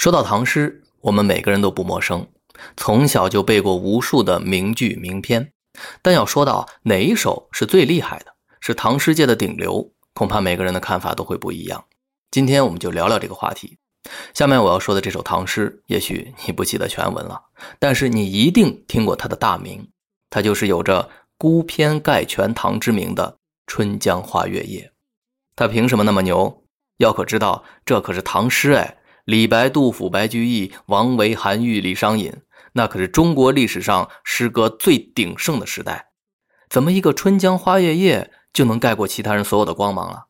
说到唐诗，我们每个人都不陌生，从小就背过无数的名句名篇。但要说到哪一首是最厉害的，是唐诗界的顶流，恐怕每个人的看法都会不一样。今天我们就聊聊这个话题。下面我要说的这首唐诗，也许你不记得全文了，但是你一定听过它的大名，它就是有着“孤篇盖全唐”之名的《春江花月夜》。它凭什么那么牛？要可知道，这可是唐诗哎。李白、杜甫、白居易、王维、韩愈、李商隐，那可是中国历史上诗歌最鼎盛的时代。怎么一个《春江花月夜》就能盖过其他人所有的光芒啊？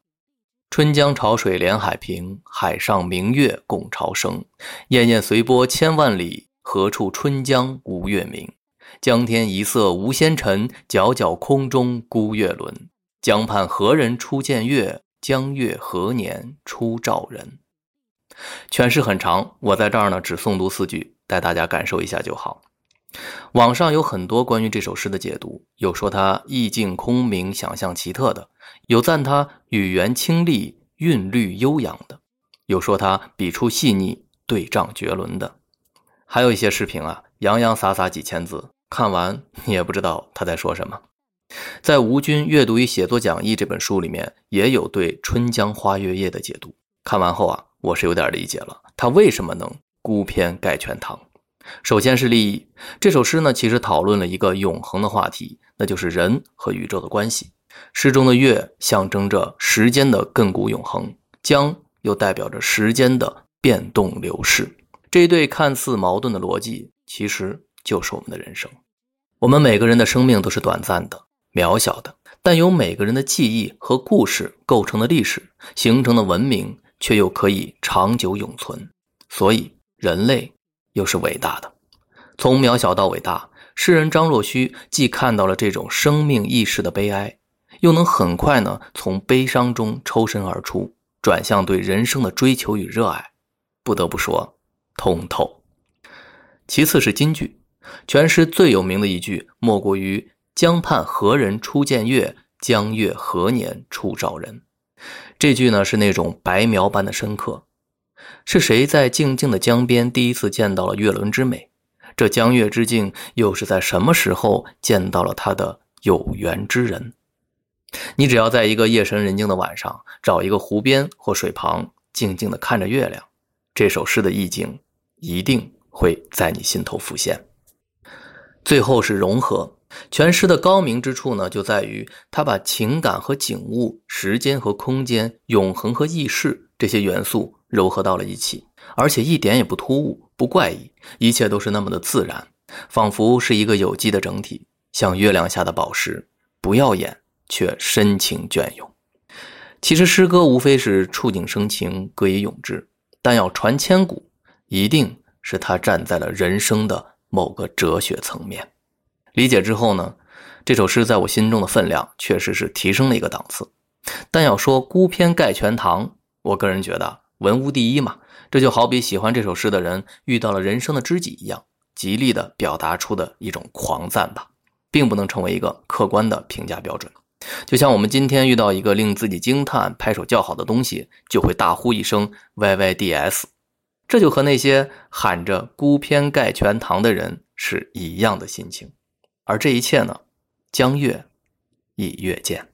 春江潮水连海平，海上明月共潮生。滟滟随波千万里，何处春江无月明？江天一色无纤尘，皎皎空中孤月轮。江畔何人初见月？江月何年初照人？全诗很长，我在这儿呢只诵读四句，带大家感受一下就好。网上有很多关于这首诗的解读，有说它意境空明、想象奇特的，有赞它语言清丽、韵律悠扬的，有说它笔触细腻、对仗绝伦的，还有一些诗评啊，洋洋洒洒几千字，看完你也不知道他在说什么。在吴军阅读与写作讲义这本书里面，也有对《春江花月夜》的解读，看完后啊。我是有点理解了，他为什么能孤篇盖全唐？首先是利益。这首诗呢，其实讨论了一个永恒的话题，那就是人和宇宙的关系。诗中的月象征着时间的亘古永恒，江又代表着时间的变动流逝。这一对看似矛盾的逻辑，其实就是我们的人生。我们每个人的生命都是短暂的、渺小的，但由每个人的记忆和故事构成的历史形成的文明。却又可以长久永存，所以人类又是伟大的。从渺小到伟大，诗人张若虚既看到了这种生命意识的悲哀，又能很快呢从悲伤中抽身而出，转向对人生的追求与热爱。不得不说，通透。其次是金句，全诗最有名的一句莫过于“江畔何人初见月？江月何年初照人？”这句呢是那种白描般的深刻，是谁在静静的江边第一次见到了月轮之美？这江月之境又是在什么时候见到了他的有缘之人？你只要在一个夜深人静的晚上，找一个湖边或水旁，静静的看着月亮，这首诗的意境一定会在你心头浮现。最后是融合。全诗的高明之处呢，就在于他把情感和景物、时间和空间、永恒和易逝这些元素糅合到了一起，而且一点也不突兀、不怪异，一切都是那么的自然，仿佛是一个有机的整体，像月亮下的宝石，不耀眼却深情隽永。其实诗歌无非是触景生情、歌以咏志，但要传千古，一定是他站在了人生的某个哲学层面。理解之后呢，这首诗在我心中的分量确实是提升了一个档次。但要说孤篇盖全唐，我个人觉得文无第一嘛。这就好比喜欢这首诗的人遇到了人生的知己一样，极力的表达出的一种狂赞吧，并不能成为一个客观的评价标准。就像我们今天遇到一个令自己惊叹、拍手叫好的东西，就会大呼一声 “yyds”，这就和那些喊着孤篇盖全唐的人是一样的心情。而这一切呢，江月已月见。